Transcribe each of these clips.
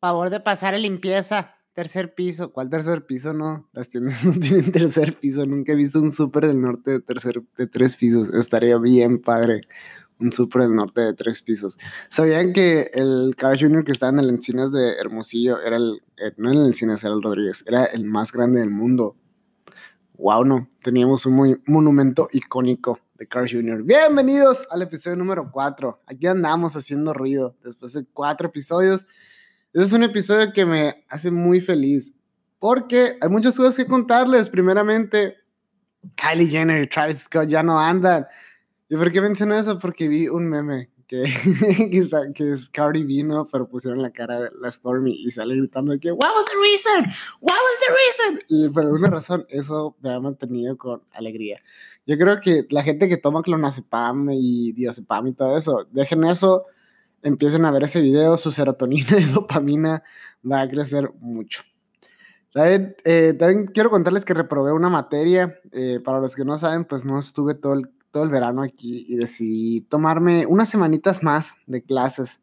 Favor de pasar a limpieza. Tercer piso. ¿Cuál tercer piso? No, las tiendas no tienen tercer piso. Nunca he visto un súper del norte de, tercer, de tres pisos. Estaría bien padre un súper del norte de tres pisos. ¿Sabían que el Carl Jr. que estaba en el Encinas de Hermosillo era el, eh, no en el Encinas, era el Rodríguez, era el más grande del mundo? Wow, no, teníamos un muy, monumento icónico de Carl Jr. Bienvenidos al episodio número 4. Aquí andamos haciendo ruido después de cuatro episodios. Este es un episodio que me hace muy feliz porque hay muchas cosas que contarles. Primeramente, Kylie Jenner y Travis Scott ya no andan. ¿Y por qué menciono eso? Porque vi un meme que, que, es Cardi B, ¿no? Pero pusieron la cara de la Stormy y sale gritando que What was the reason? What was the reason? Y por alguna razón eso me ha mantenido con alegría. Yo creo que la gente que toma clonazepam y diazepam y todo eso, dejen eso, empiecen a ver ese video, su serotonina y dopamina va a crecer mucho. También, eh, también quiero contarles que reprobé una materia. Eh, para los que no saben, pues no estuve todo el todo el verano aquí y decidí tomarme unas semanitas más de clases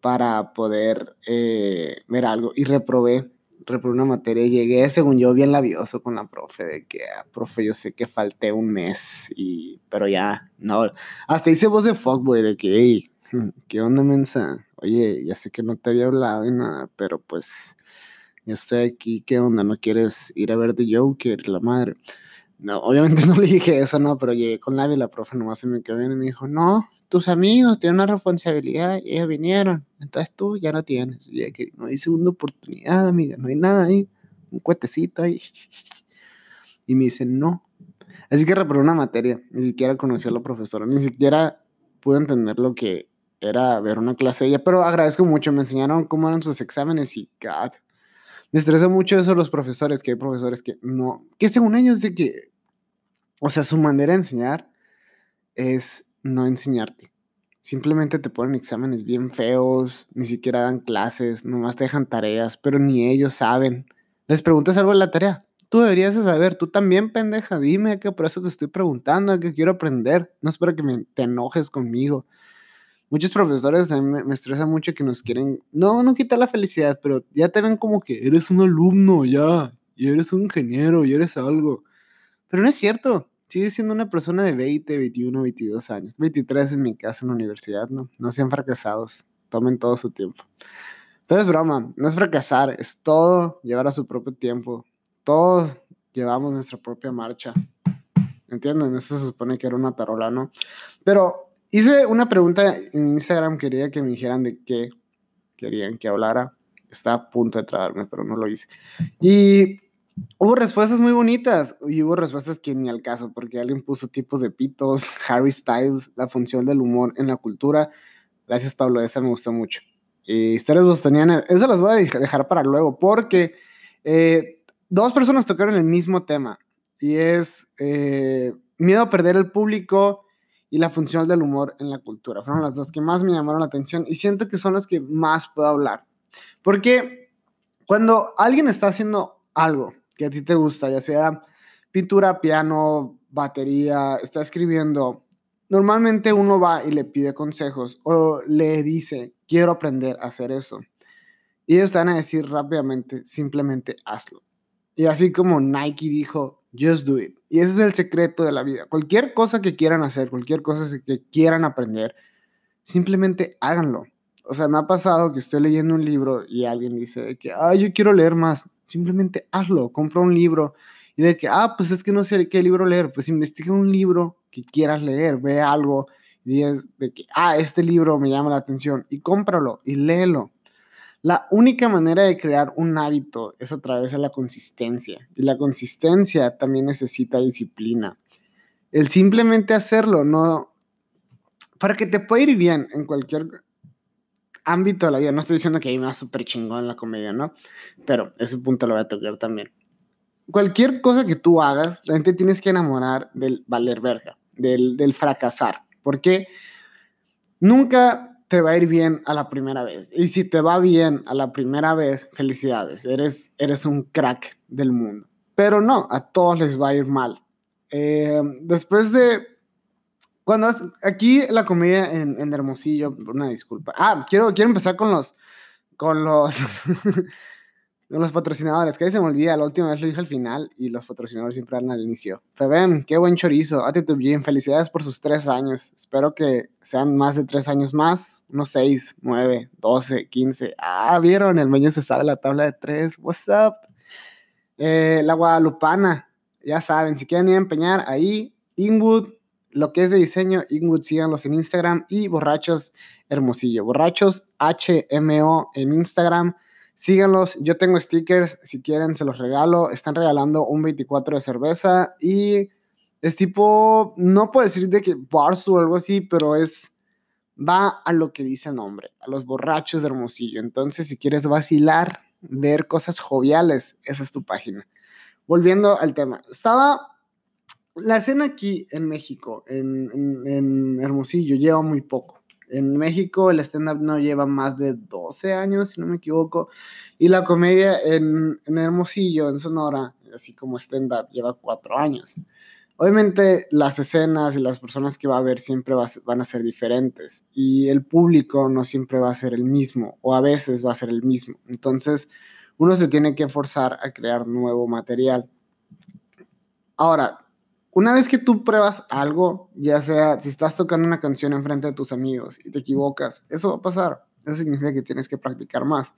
para poder eh, ver algo y reprobé, reprobé una materia llegué, según yo, bien labioso con la profe, de que, ah, profe, yo sé que falté un mes, y, pero ya, no, hasta hice voz de fuckboy, de que, hey, ¿qué onda, mensa? Oye, ya sé que no te había hablado y nada, pero pues, ya estoy aquí, ¿qué onda? ¿No quieres ir a ver The Joker, la madre? No, obviamente no le dije eso, no, pero llegué con la y la profe nomás se me quedó viendo y me dijo, no, tus amigos tienen una responsabilidad ellos vinieron, entonces tú ya no tienes. Y que no hay segunda oportunidad, amiga, no hay nada ahí, un cuetecito ahí. Y me dice, no. Así que reprobé una materia, ni siquiera conocí a la profesora, ni siquiera pude entender lo que era ver una clase de ella, pero agradezco mucho, me enseñaron cómo eran sus exámenes y, God, me estresa mucho eso los profesores, que hay profesores que no, que según ellos de que, o sea, su manera de enseñar es no enseñarte. Simplemente te ponen exámenes bien feos, ni siquiera dan clases, nomás te dejan tareas, pero ni ellos saben. Les preguntas algo en la tarea. Tú deberías de saber, tú también, pendeja, dime que por eso te estoy preguntando, que quiero aprender. No es para que me, te enojes conmigo muchos profesores también me, estresa mucho que nos quieren, no, no quitar la felicidad, pero ya te ven como que eres un alumno ya, y eres un ingeniero, y eres algo. Pero no es cierto, sigues siendo una persona de 20, 21, 22 años, 23 en mi caso en la universidad, ¿no? No sean fracasados, tomen todo su tiempo. Pero es broma, no es fracasar, es todo llevar a su propio tiempo. Todos llevamos nuestra propia marcha. ¿Entienden? Eso se supone que era una tarola, ¿no? Pero Hice una pregunta en Instagram, quería que me dijeran de qué querían que hablara. Estaba a punto de trabarme, pero no lo hice. Y hubo respuestas muy bonitas y hubo respuestas que ni al caso, porque alguien puso tipos de pitos, Harry Styles, la función del humor en la cultura. Gracias, Pablo, esa me gustó mucho. Y historias bostonianas, esas las voy a dejar para luego, porque eh, dos personas tocaron el mismo tema y es eh, miedo a perder el público y la función del humor en la cultura. Fueron las dos que más me llamaron la atención y siento que son las que más puedo hablar. Porque cuando alguien está haciendo algo que a ti te gusta, ya sea pintura, piano, batería, está escribiendo, normalmente uno va y le pide consejos o le dice, quiero aprender a hacer eso. Y ellos te van a decir rápidamente, simplemente hazlo. Y así como Nike dijo, just do it. Y ese es el secreto de la vida. Cualquier cosa que quieran hacer, cualquier cosa que quieran aprender, simplemente háganlo. O sea, me ha pasado que estoy leyendo un libro y alguien dice que, ah, yo quiero leer más. Simplemente hazlo, compra un libro. Y de que, ah, pues es que no sé qué libro leer. Pues investiga un libro que quieras leer, ve algo y dices de que, ah, este libro me llama la atención y cómpralo y léelo. La única manera de crear un hábito es a través de la consistencia. Y la consistencia también necesita disciplina. El simplemente hacerlo, no... Para que te pueda ir bien en cualquier ámbito de la vida. No estoy diciendo que ahí me va súper chingón la comedia, ¿no? Pero ese punto lo voy a tocar también. Cualquier cosa que tú hagas, la gente tienes que enamorar del valer verga, del, del fracasar. Porque nunca te va a ir bien a la primera vez. Y si te va bien a la primera vez, felicidades, eres, eres un crack del mundo. Pero no, a todos les va a ir mal. Eh, después de... Cuando aquí la comedia en, en, Hermosillo, una disculpa. Ah, quiero, quiero empezar con los con los, los patrocinadores. Que se me olvida, la última vez lo dije al final y los patrocinadores siempre hablan al inicio. Febem, qué buen chorizo. Attitude Gym, felicidades por sus tres años. Espero que sean más de tres años más, unos seis, nueve, doce, quince. Ah, vieron, el meño se sabe la tabla de tres. What's up? Eh, la Guadalupana, ya saben, si quieren ir a empeñar ahí, Inwood, lo que es de diseño, Inwood, síganlos en Instagram y Borrachos Hermosillo. Borrachos HMO en Instagram. Síganlos, yo tengo stickers, si quieren se los regalo. Están regalando un 24 de cerveza y es tipo, no puedo decir de que bars o algo así, pero es, va a lo que dice el nombre, a los borrachos de Hermosillo. Entonces, si quieres vacilar, ver cosas joviales, esa es tu página. Volviendo al tema, estaba la escena aquí en México, en, en, en Hermosillo, lleva muy poco. En México el stand-up no lleva más de 12 años, si no me equivoco, y la comedia en, Hermosillo, en Sonora, así como stand-up, lleva 4 años. Obviamente las escenas y las personas que va a ver siempre va, van a ser diferentes y el público no siempre va a ser el mismo o a veces va a ser el mismo. Entonces uno se tiene que forzar a crear nuevo material. Ahora, una vez que tú pruebas algo, ya sea si estás tocando una canción en frente de tus amigos y te equivocas, eso va a pasar. Eso significa que tienes que practicar más.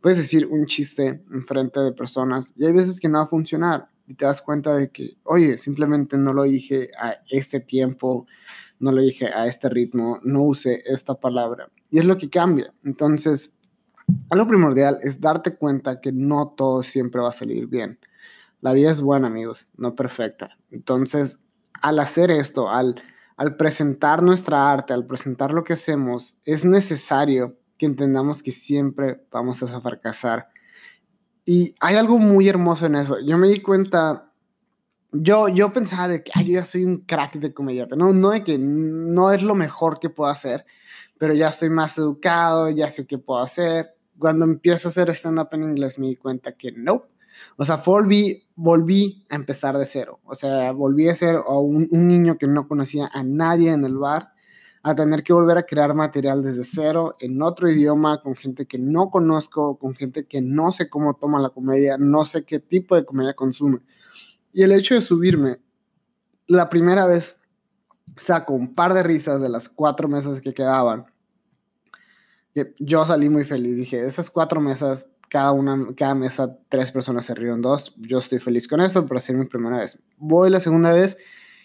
Puedes decir un chiste en frente de personas y hay veces que no va a funcionar y te das cuenta de que, oye, simplemente no lo dije a este tiempo, no lo dije a este ritmo, no usé esta palabra. Y es lo que cambia. Entonces, algo primordial es darte cuenta que no todo siempre va a salir bien. La vida es buena, amigos, no perfecta. Entonces, al hacer esto, al, presentar nuestra arte, al presentar lo que hacemos, es necesario que entendamos que siempre vamos a fracasar. Y hay algo muy hermoso en eso. Yo me di cuenta, yo, yo pensaba de que yo ya soy un crack de comediante. No, no de que no es lo mejor que puedo hacer, pero ya estoy más educado, ya sé qué puedo hacer. Cuando empiezo a hacer stand-up en inglés me di cuenta que no, o sea, volví, volví a empezar de cero. O sea, volví a ser un, niño que no conocía a nadie en el bar, a tener que volver a crear material desde cero, en otro idioma, con gente que no conozco, con gente que no sé cómo toma la comedia, no sé qué tipo de comedia consume. Y el hecho de subirme, la primera vez saco un par de risas de las cuatro mesas que quedaban. Yo salí muy feliz. Dije, esas cuatro mesas cada, una, cada mesa tres personas se rieron dos. Yo estoy feliz con eso, pero hacer mi primera vez. Voy la segunda vez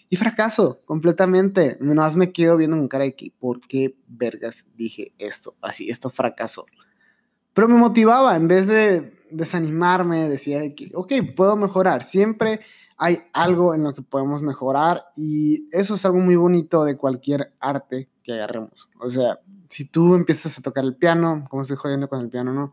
y fracaso completamente. Más me quedo viendo con cara de que, ¿por qué vergas dije esto? Así, esto fracasó. Pero me motivaba, en vez de desanimarme, decía que, ok, puedo mejorar. Siempre hay algo en lo que podemos mejorar y eso es algo muy bonito de cualquier arte que agarremos. O sea, si tú empiezas a tocar el piano, como estoy jodiendo con el piano, ¿no?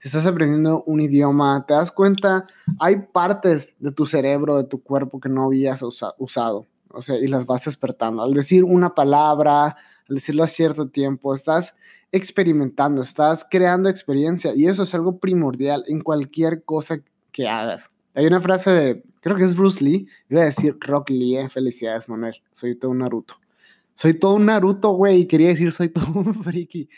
Si estás aprendiendo un idioma, te das cuenta, hay partes de tu cerebro, de tu cuerpo que no habías usa usado, o sea, y las vas despertando. Al decir una palabra, al decirlo a cierto tiempo, estás experimentando, estás creando experiencia y eso es algo primordial en cualquier cosa que hagas. Hay una frase de, creo que es Bruce Lee, iba a decir Rock Lee, eh, felicidades Manuel, soy todo un Naruto. Soy todo un Naruto, güey, quería decir soy todo un friki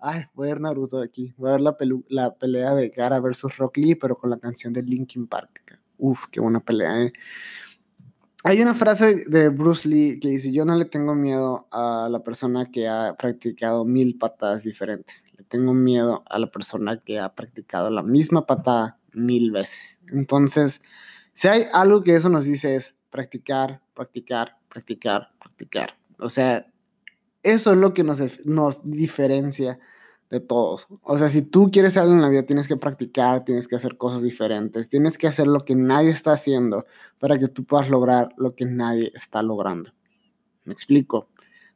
ay, voy a ver Naruto aquí, voy a ver la, la pelea de Gara versus Rock Lee, pero con la canción de Linkin Park. Uf, qué buena pelea, ¿eh? Hay una frase de Bruce Lee que dice, yo no le tengo miedo a la persona que ha practicado mil patadas diferentes, le tengo miedo a la persona que ha practicado la misma patada mil veces. Entonces, si hay algo que eso nos dice es practicar, practicar, practicar, practicar. O sea, eso es lo que nos, nos diferencia de todos. O sea, si tú quieres algo en la vida, tienes que practicar, tienes que hacer cosas diferentes, tienes que hacer lo que nadie está haciendo para que tú puedas lograr lo que nadie está logrando. ¿Me explico?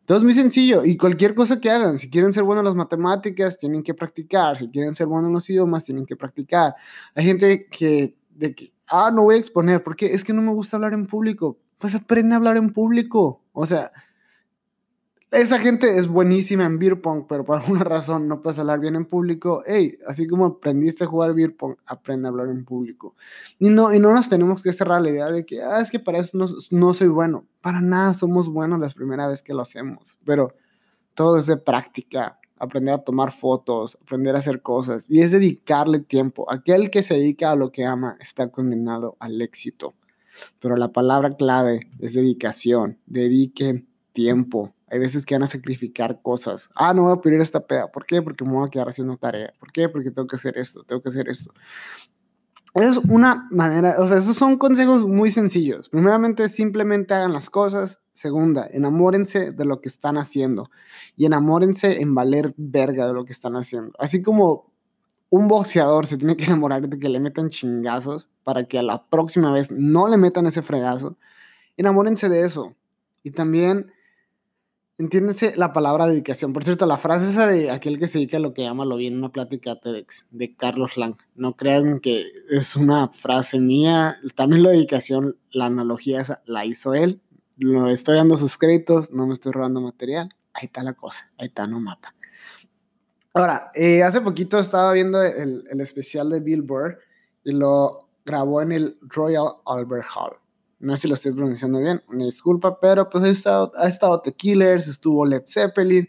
Todo es muy sencillo y cualquier cosa que hagan, si quieren ser buenos en las matemáticas, tienen que practicar, si quieren ser buenos en los idiomas, tienen que practicar. Hay gente que, de que, ah, no voy a exponer, porque es que no me gusta hablar en público. Pues aprende a hablar en público. O sea, esa gente es buenísima en beer pong, pero por alguna razón no puedes hablar bien en público. Hey, así como aprendiste a jugar beer pong, aprende a hablar en público. Y no, y no nos tenemos que cerrar la idea de que, ah, es que para eso no, no soy bueno. Para nada somos buenos la primera vez que lo hacemos, pero todo es de práctica aprender a tomar fotos, aprender a hacer cosas. Y es dedicarle tiempo. Aquel que se dedica a lo que ama está condenado al éxito. Pero la palabra clave es dedicación. Dediquen tiempo. Hay veces que van a sacrificar cosas. Ah, no voy a pedir esta peda. ¿Por qué? Porque me voy a quedar haciendo tarea. ¿Por qué? Porque tengo que hacer esto, tengo que hacer esto. Es una manera, o sea, esos son consejos muy sencillos. Primeramente, simplemente hagan las cosas. Segunda, enamórense de lo que están haciendo. Y enamórense en valer verga de lo que están haciendo. Así como un boxeador se tiene que enamorar de que le metan chingazos para que a la próxima vez no le metan ese fregazo. Enamórense de eso. Y también Entiéndese la palabra dedicación. Por cierto, la frase esa de aquel que se dedica a lo que ama lo vi en una plática TEDx de Carlos Lang. No crean que es una frase mía. También la dedicación, la analogía esa, la hizo él. Lo estoy dando sus créditos, no me estoy robando material. Ahí está la cosa, ahí está, no mapa. Ahora, eh, hace poquito estaba viendo el, el especial de Bill Burr y lo grabó en el Royal Albert Hall. No sé si lo estoy pronunciando bien, una disculpa, pero pues ha estado, ha estado The Killers, estuvo Led Zeppelin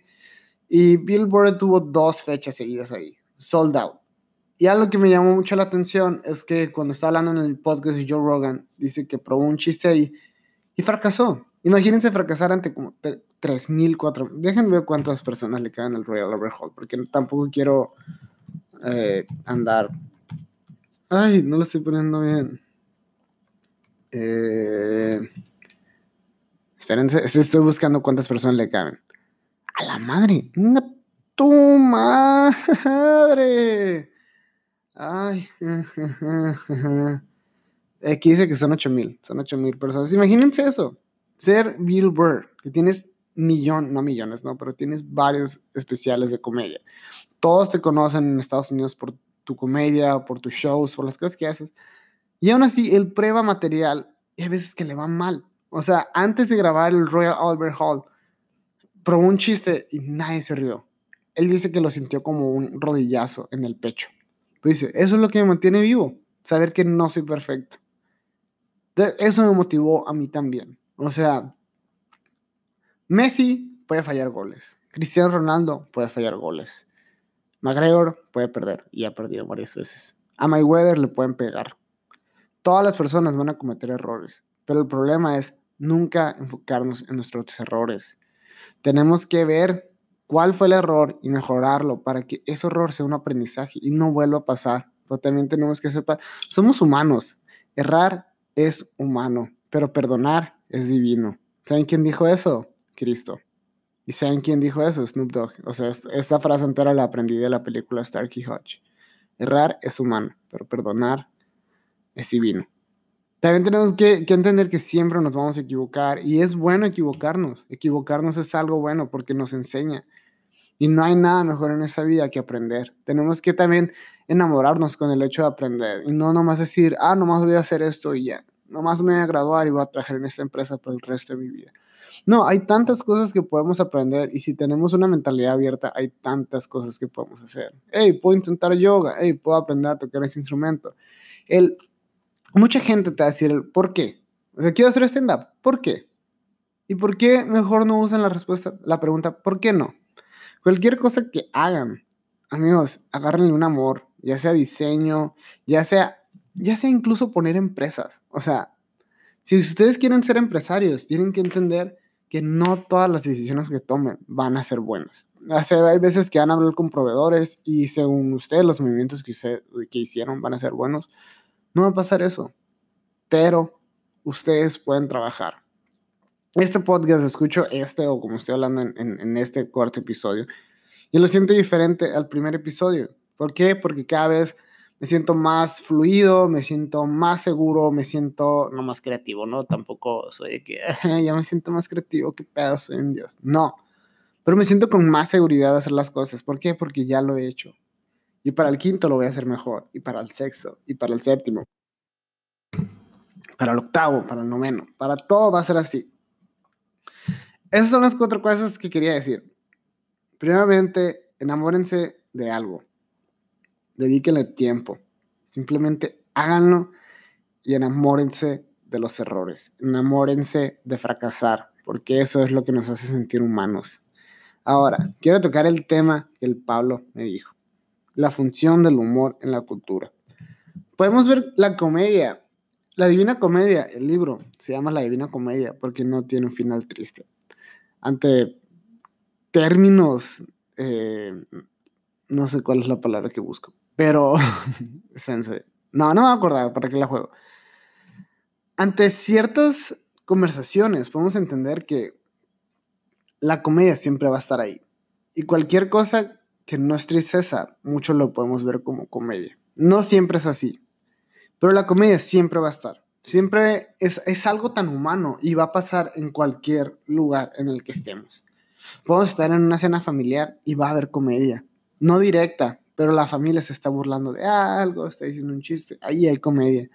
y Billboard tuvo dos fechas seguidas ahí, sold out. Y algo que me llamó mucho la atención es que cuando está hablando en el podcast de Joe Rogan, dice que probó un chiste ahí y fracasó. Imagínense fracasar ante como 3.000, 4.000. Déjenme ver cuántas personas le caen al Royal Albert porque tampoco quiero eh, andar. Ay, no lo estoy poniendo bien. Eh, espérense, estoy buscando cuántas personas le caben. A la madre, tu madre. Ay. Aquí dice que son 8000, son 8000 personas. Imagínense eso. Ser Bill Burr, que tienes millón, no millones, no, pero tienes varios especiales de comedia. Todos te conocen en Estados Unidos por tu comedia, por tus shows, por las cosas que haces. Y aún así, él prueba material y hay veces que le va mal. O sea, antes de grabar el Royal Albert Hall, probó un chiste y nadie se rió. Él dice que lo sintió como un rodillazo en el pecho. Pues dice, eso es lo que me mantiene vivo, saber que no soy perfecto. Eso me motivó a mí también. O sea, Messi puede fallar goles. Cristiano Ronaldo puede fallar goles. McGregor puede perder y ha perdido varias veces. A Mayweather le pueden pegar. Todas las personas van a cometer errores, pero el problema es nunca enfocarnos en nuestros errores. Tenemos que ver cuál fue el error y mejorarlo para que ese error sea un aprendizaje y no vuelva a pasar. Pero también tenemos que sepa, somos humanos. Errar es humano, pero perdonar es divino. ¿Saben quién dijo eso? Cristo. ¿Y saben quién dijo eso? Snoop Dogg. O sea, esta frase entera la aprendí de la película Starkey Hodge. Errar es humano, pero perdonar es divino. También tenemos que, entender que siempre nos vamos a equivocar y es bueno equivocarnos. Equivocarnos es algo bueno porque nos enseña. Y no hay nada mejor en esa vida que aprender. Tenemos que también enamorarnos con el hecho de aprender y no nomás decir, ah, nomás voy a hacer esto y ya. Nomás me voy a graduar y voy a trabajar en esta empresa por el resto de mi vida. No, hay tantas cosas que podemos aprender y si tenemos una mentalidad abierta, hay tantas cosas que podemos hacer. Hey, puedo intentar yoga. Hey, puedo aprender a tocar ese instrumento. El mucha gente te va a decir, ¿por qué? O sea, quiero hacer stand-up, ¿por qué? ¿Y por qué mejor no usan la respuesta, la pregunta, ¿por qué no? Cualquier cosa que hagan, amigos, agárrenle un amor, ya sea diseño, ya sea, ya sea incluso poner empresas. O sea, si ustedes quieren ser empresarios, tienen que entender que no todas las decisiones que tomen van a ser buenas. O sea, hay veces que van a hablar con proveedores y según ustedes los movimientos que, usted, que hicieron van a ser buenos, no va a pasar eso, pero ustedes pueden trabajar. Este podcast escucho este o como estoy hablando en, este cuarto episodio y lo siento diferente al primer episodio. ¿Por qué? Porque cada vez me siento más fluido, me siento más seguro, me siento no más creativo, ¿no? Tampoco soy de que ya me siento más creativo, qué pedo soy en Dios. No, pero me siento con más seguridad de hacer las cosas. ¿Por qué? Porque ya lo he hecho. Y para el quinto lo voy a hacer mejor. Y para el sexto. Y para el séptimo. Para el octavo. Para el noveno. Para todo va a ser así. Esas son las cuatro cosas que quería decir. Primeramente, enamórense de algo. Dedíquenle tiempo. Simplemente háganlo y enamórense de los errores. Enamórense de fracasar, porque eso es lo que nos hace sentir humanos. Ahora, quiero tocar el tema que el Pablo me dijo. La función del humor en la cultura. Podemos ver la comedia. La Divina Comedia, el libro, se llama La Divina Comedia porque no tiene un final triste. Ante términos, eh, no sé cuál es la palabra que busco, pero, no, no me voy para qué la juego. Ante ciertas conversaciones podemos entender que la comedia siempre va a estar ahí. Y cualquier cosa que no es tristeza, mucho lo podemos ver como comedia. No siempre es así, pero la comedia siempre va a estar. Siempre es, es algo tan humano y va a pasar en cualquier lugar en el que estemos. Podemos estar en una cena familiar y va a haber comedia. No directa, pero la familia se está burlando de algo, está diciendo un chiste. Ahí hay comedia.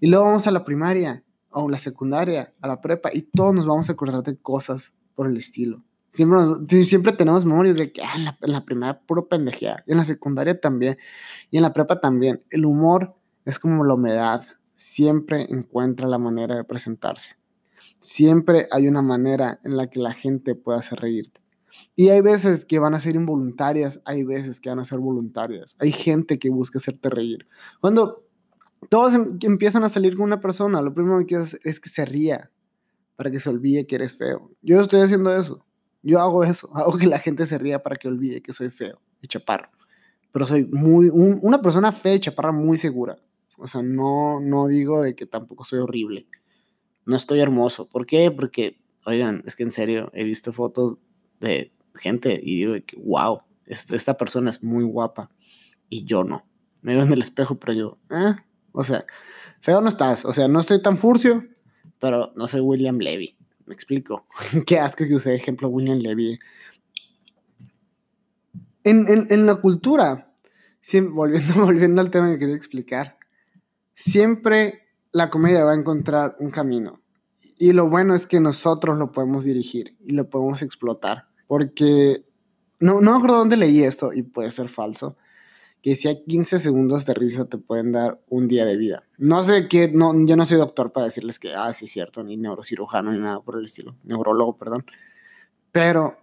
Y luego vamos a la primaria, o la secundaria, a la prepa, y todos nos vamos a acordar de cosas por el estilo. Siempre, siempre tenemos memorias de que ah, en, la, en la primaria puro pendejea, y en la secundaria también, y en la prepa también. El humor es como la humedad, siempre encuentra la manera de presentarse. Siempre hay una manera en la que la gente puede hacer reírte. Y hay veces que van a ser involuntarias, hay veces que van a ser voluntarias. Hay gente que busca hacerte reír. Cuando todos em, empiezan a salir con una persona, lo primero que quieres es que se ría para que se olvide que eres feo. Yo estoy haciendo eso. Yo hago eso. Hago que la gente se ría para que olvide que soy feo y chaparro. Pero soy muy, una persona fea y chaparra muy segura. O sea, no, no digo de que tampoco soy horrible no estoy hermoso. ¿Por qué? Porque, oigan, es que en serio, he visto fotos de gente y digo que, wow, esta persona es muy guapa y yo no. Me veo en el espejo, pero yo, eh, o sea, feo no estás. O sea, no estoy tan furcio, pero no soy William Levy. Me explico. Qué asco que usé ejemplo William Levy. En, en, la cultura, volviendo, volviendo al tema que quería explicar, siempre la comedia va a encontrar un camino. Y lo bueno es que nosotros lo podemos dirigir y lo podemos explotar. Porque no, no me acuerdo dónde leí esto y puede ser falso. Que decía 15 segundos de risa te pueden dar un día de vida. No sé qué, no, yo no soy doctor para decirles que, ah, sí es cierto, ni neurocirujano ni nada por el estilo. Neurólogo, perdón. Pero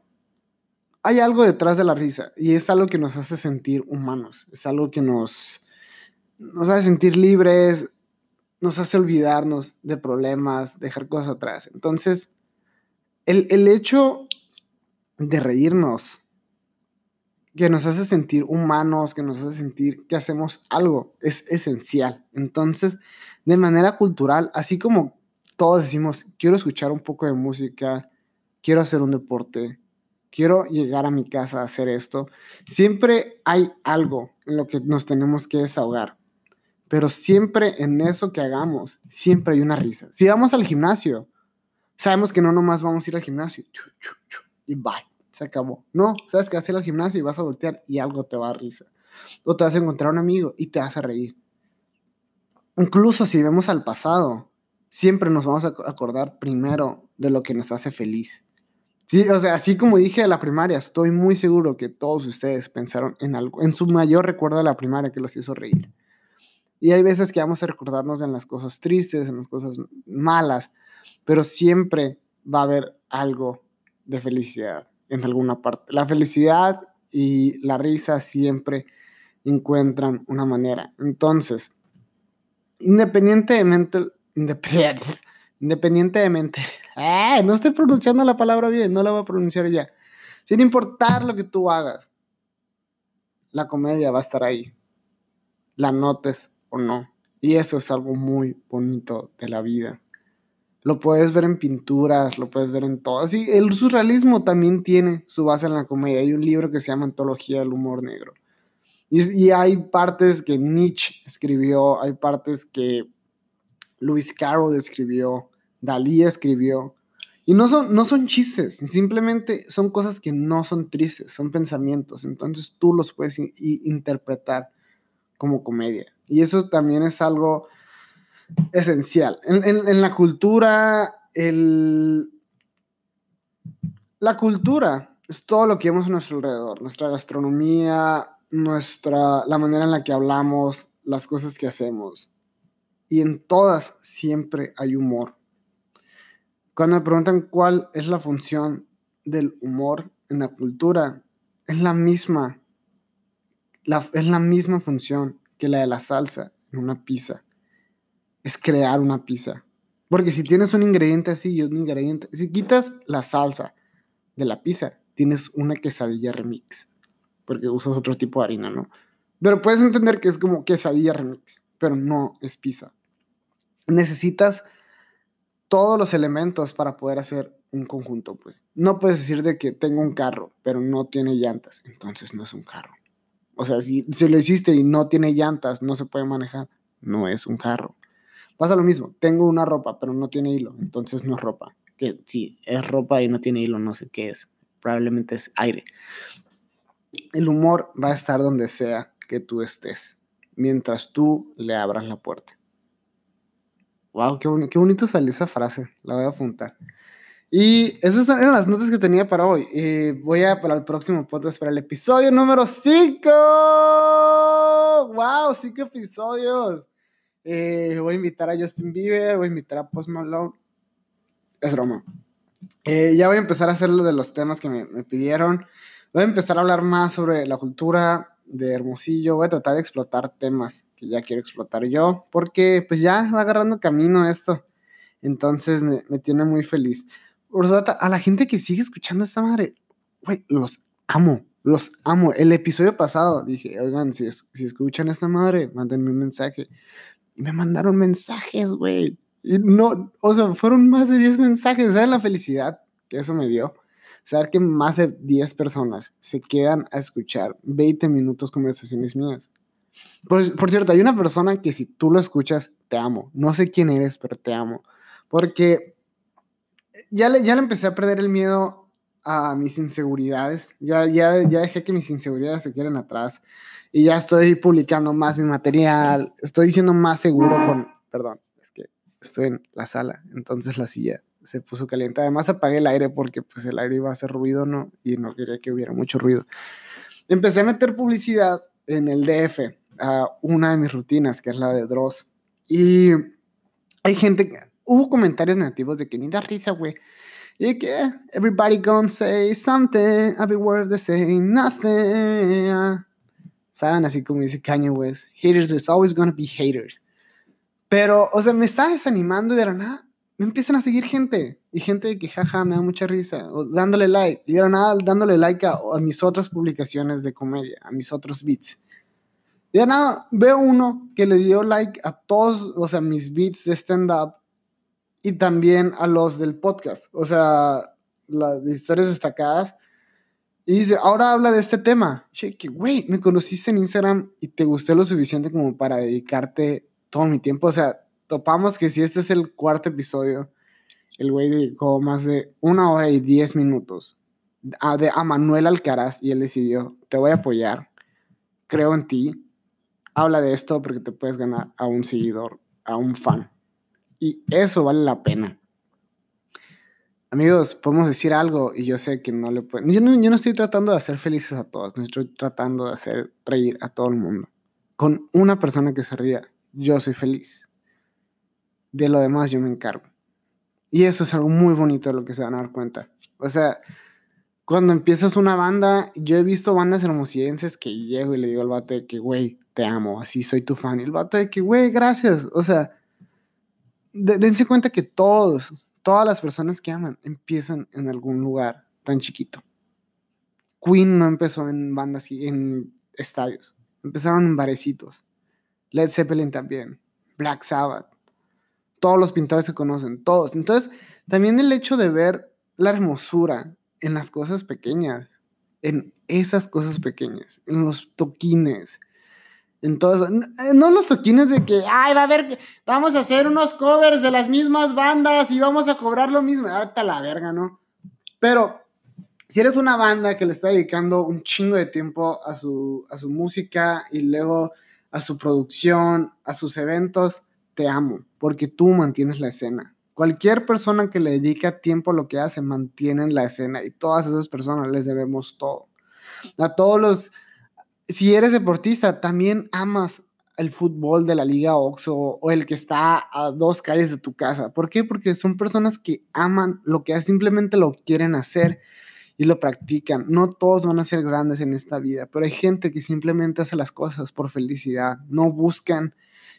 hay algo detrás de la risa y es algo que nos hace sentir humanos. Es algo que nos, nos hace sentir libres, nos hace olvidarnos de problemas, dejar cosas atrás. Entonces, el, hecho de reírnos, que nos hace sentir humanos, que nos hace sentir que hacemos algo, es esencial. Entonces, de manera cultural, así como todos decimos, quiero escuchar un poco de música, quiero hacer un deporte, quiero llegar a mi casa a hacer esto, siempre hay algo en lo que nos tenemos que desahogar pero siempre en eso que hagamos, siempre hay una risa. Si vamos al gimnasio, sabemos que no nomás vamos a ir al gimnasio y bye, se acabó. No, sabes que vas a ir al gimnasio y vas a voltear y algo te va a risa. O te vas a encontrar un amigo y te vas a reír. Incluso si vemos al pasado, siempre nos vamos a acordar primero de lo que nos hace feliz. O sea, así como dije de la primaria, estoy muy seguro que todos ustedes pensaron en algo, en su mayor recuerdo de la primaria que los hizo reír. Y hay veces que vamos a recordarnos en las cosas tristes, en las cosas malas, pero siempre va a haber algo de felicidad en alguna parte. La felicidad y la risa siempre encuentran una manera. Entonces, independientemente, independientemente, ¡ah! no estoy pronunciando la palabra bien, no la voy a pronunciar ya. Sin importar lo que tú hagas, la comedia va a estar ahí. La notes o no. Y eso es algo muy bonito de la vida. Lo puedes ver en pinturas, lo puedes ver en todo. Sí, el surrealismo también tiene su base en la comedia. Hay un libro que se llama Antología del Humor Negro. Y, hay partes que Nietzsche escribió, hay partes que Lewis Carroll escribió, Dalí escribió. Y no son, no son chistes, simplemente son cosas que no son tristes, son pensamientos. Entonces tú los puedes interpretar como comedia. Y eso también es algo esencial. En, la cultura, el, la cultura es todo lo que vemos a nuestro alrededor, nuestra gastronomía, nuestra, la manera en la que hablamos, las cosas que hacemos. Y en todas siempre hay humor. Cuando me preguntan cuál es la función del humor, en la cultura es la misma, es la misma función que la de la salsa en una pizza. Es crear una pizza. Porque si tienes un ingrediente así y un ingrediente, si quitas la salsa de la pizza, tienes una quesadilla remix. Porque usas otro tipo de harina, ¿no? Pero puedes entender que es como quesadilla remix, pero no es pizza. Necesitas todos los elementos para poder hacer un conjunto, pues. No puedes decir de que tengo un carro, pero no tiene llantas, entonces no es un carro. O sea, si, si lo hiciste y no tiene llantas, no se puede manejar, no es un carro. Pasa lo mismo, tengo una ropa, pero no tiene hilo, entonces no es ropa. Que si es ropa y no tiene hilo, no sé qué es. Probablemente es aire. El humor va a estar donde sea que tú estés, mientras tú le abras la puerta. Wow, qué, qué bonito salió esa frase, la voy a apuntar. Y esas eran las notas que tenía para hoy. Eh, voy a para el próximo podcast, para el episodio número 5. ¡Wow! 5 episodios. Eh, voy a invitar a Justin Bieber, voy a invitar a Post Malone. Es broma. Eh, ya voy a empezar a hacer lo de los temas que me, me, pidieron. Voy a empezar a hablar más sobre la cultura de Hermosillo. Voy a tratar de explotar temas que ya quiero explotar yo, porque pues ya va agarrando camino esto. Entonces me, me tiene muy feliz a la gente que sigue escuchando esta madre, güey, los amo, los amo. El episodio pasado dije, oigan, si, si escuchan esta madre, mándenme un mensaje. Y me mandaron mensajes, güey. Y no, o sea, fueron más de 10 mensajes. ¿Saben la felicidad que eso me dio? Saber que más de 10 personas se quedan a escuchar 20 minutos conversaciones mías. Por, por cierto, hay una persona que si tú lo escuchas, te amo. No sé quién eres, pero te amo. Porque ya le, ya le empecé a perder el miedo a mis inseguridades. Ya, ya, ya dejé que mis inseguridades se queden atrás. Y ya estoy publicando más mi material. Estoy siendo más seguro con... Perdón, es que estoy en la sala. Entonces la silla se puso caliente. Además apagué el aire porque pues el aire iba a hacer ruido, ¿no? Y no quería que hubiera mucho ruido. Empecé a meter publicidad en el DF a una de mis rutinas, que es la de Dross. Y hay gente, hubo comentarios negativos de que ni da risa, güey. Y que everybody gonna say something, I'll be worth the saying nothing. Saben, así como dice Kanye West, haters, there's always gonna be haters. Pero, o sea, me está desanimando y de la nada me empiezan a seguir gente. Y gente que jaja me da mucha risa. O dándole like. Y de la nada dándole like a, a mis otras publicaciones de comedia, a mis otros beats. Y de la nada veo uno que le dio like a todos, o sea, mis beats de stand-up y también a los del podcast, o sea, las historias destacadas. Y dice, ahora habla de este tema. Che, que, güey, me conociste en Instagram y te gusté lo suficiente como para dedicarte todo mi tiempo. O sea, topamos que si este es el cuarto episodio, el güey dedicó más de una hora y diez minutos a, de, a Manuel Alcaraz y él decidió, te voy a apoyar, creo en ti, habla de esto porque te puedes ganar a un seguidor, a un fan. Y eso vale la pena. Amigos, podemos decir algo y yo sé que no le pueden... Yo no, yo no estoy tratando de hacer felices a todos, no estoy tratando de hacer reír a todo el mundo. Con una persona que se ría, yo soy feliz. De lo demás yo me encargo. Y eso es algo muy bonito de lo que se van a dar cuenta. O sea, cuando empiezas una banda, yo he visto bandas hermosillenses que llego y le digo al vato de que, güey, te amo, así soy tu fan. Y el vato de que, güey, gracias. O sea, dense cuenta que todos, todas las personas que aman empiezan en algún lugar tan chiquito. Queen no empezó en bandas y en estadios, empezaron en barecitos. Led Zeppelin también, Black Sabbath. Todos los pintores se conocen, todos. Entonces, también el hecho de ver la hermosura en las cosas pequeñas, en esas cosas pequeñas, en los toquines, entonces, eh, no los toquines de que, ay, va a haber, vamos a hacer unos covers de las mismas bandas y vamos a cobrar lo mismo. Hasta la verga, ¿no? Pero, si eres una banda que le está dedicando un chingo de tiempo a su, a su música y luego a su producción, a sus eventos, te amo, porque tú mantienes la escena. Cualquier persona que le dedica tiempo a lo que hace, mantiene la escena y todas esas personas les debemos todo. A todos los si eres deportista, también amas el fútbol de la Liga Oxo o el que está a dos calles de tu casa. ¿Por qué? Porque son personas que aman lo que simplemente lo quieren hacer y lo practican. No todos van a ser grandes en esta vida, pero hay gente que simplemente hace las cosas por felicidad. No buscan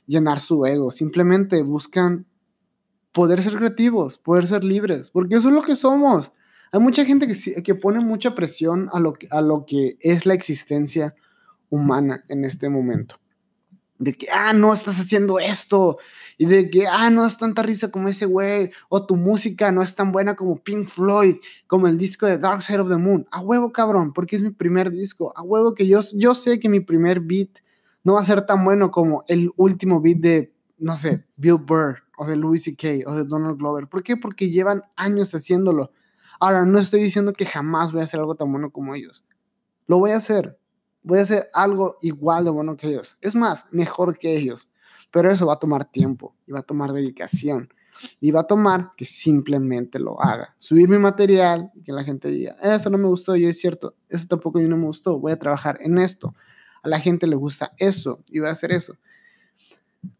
llenar su ego, simplemente buscan poder ser creativos, poder ser libres, porque eso es lo que somos. Hay mucha gente que, que pone mucha presión a lo, a lo que es la existencia humana en este momento. De que, ah, no estás haciendo esto. Y de que, ah, no es tanta risa como ese güey. O tu música no es tan buena como Pink Floyd, como el disco de Dark Side of the Moon. A huevo, cabrón, porque es mi primer disco. A huevo que yo, yo sé que mi primer beat no va a ser tan bueno como el último beat de, no sé, Bill Burr, o de Louis C.K., o de Donald Glover. ¿Por qué? Porque llevan años haciéndolo. Ahora, no estoy diciendo que jamás voy a hacer algo tan bueno como ellos. Lo voy a hacer. Voy a hacer algo igual de bueno que ellos. Es más, mejor que ellos. Pero eso va a tomar tiempo y va a tomar dedicación. Y va a tomar que simplemente lo haga. Subir mi material y que la gente diga, eso no me gustó. Y es cierto, eso tampoco mí no me gustó. Voy a trabajar en esto. A la gente le gusta eso y voy a hacer eso.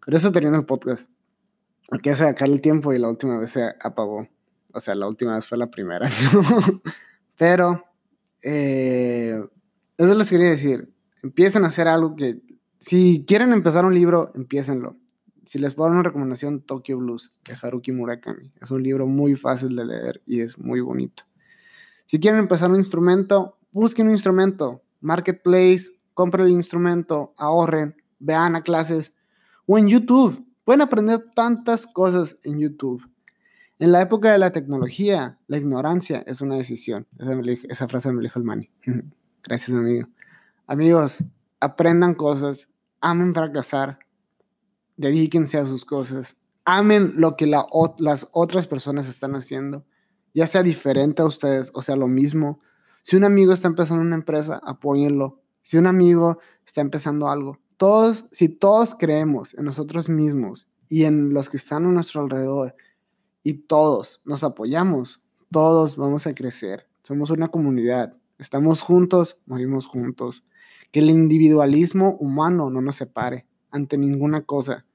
Pero eso termina el podcast. Porque acá el tiempo y la última vez se apagó. O sea, la última vez fue la primera, Pero, eh, eso les quería decir. Empiecen a hacer algo que, si quieren empezar un libro, empiecenlo. Si les puedo una recomendación, Tokyo Blues, de Haruki Murakami. Es un libro muy fácil de leer y es muy bonito. Si quieren empezar un instrumento, busquen un instrumento. Marketplace, compren el instrumento, ahorren, vean a clases o en YouTube. Pueden aprender tantas cosas en YouTube. En la época de la tecnología, la ignorancia es una decisión. Esa, frase me dijo el Manny. Gracias, amigo. Amigos, aprendan cosas, amen fracasar, dedíquense a sus cosas, amen lo que las otras personas están haciendo, ya sea diferente a ustedes o sea lo mismo. Si un amigo está empezando una empresa, apóyenlo. Si un amigo está empezando algo, todos, si todos creemos en nosotros mismos y en los que están a nuestro alrededor y todos nos apoyamos, todos vamos a crecer. Somos una comunidad. Estamos juntos, morimos juntos. Que el individualismo humano no nos separe ante ninguna cosa.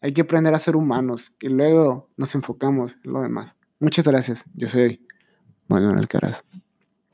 Hay que aprender a ser humanos y luego nos enfocamos en lo demás. Muchas gracias. Yo soy Manuel Alcaraz.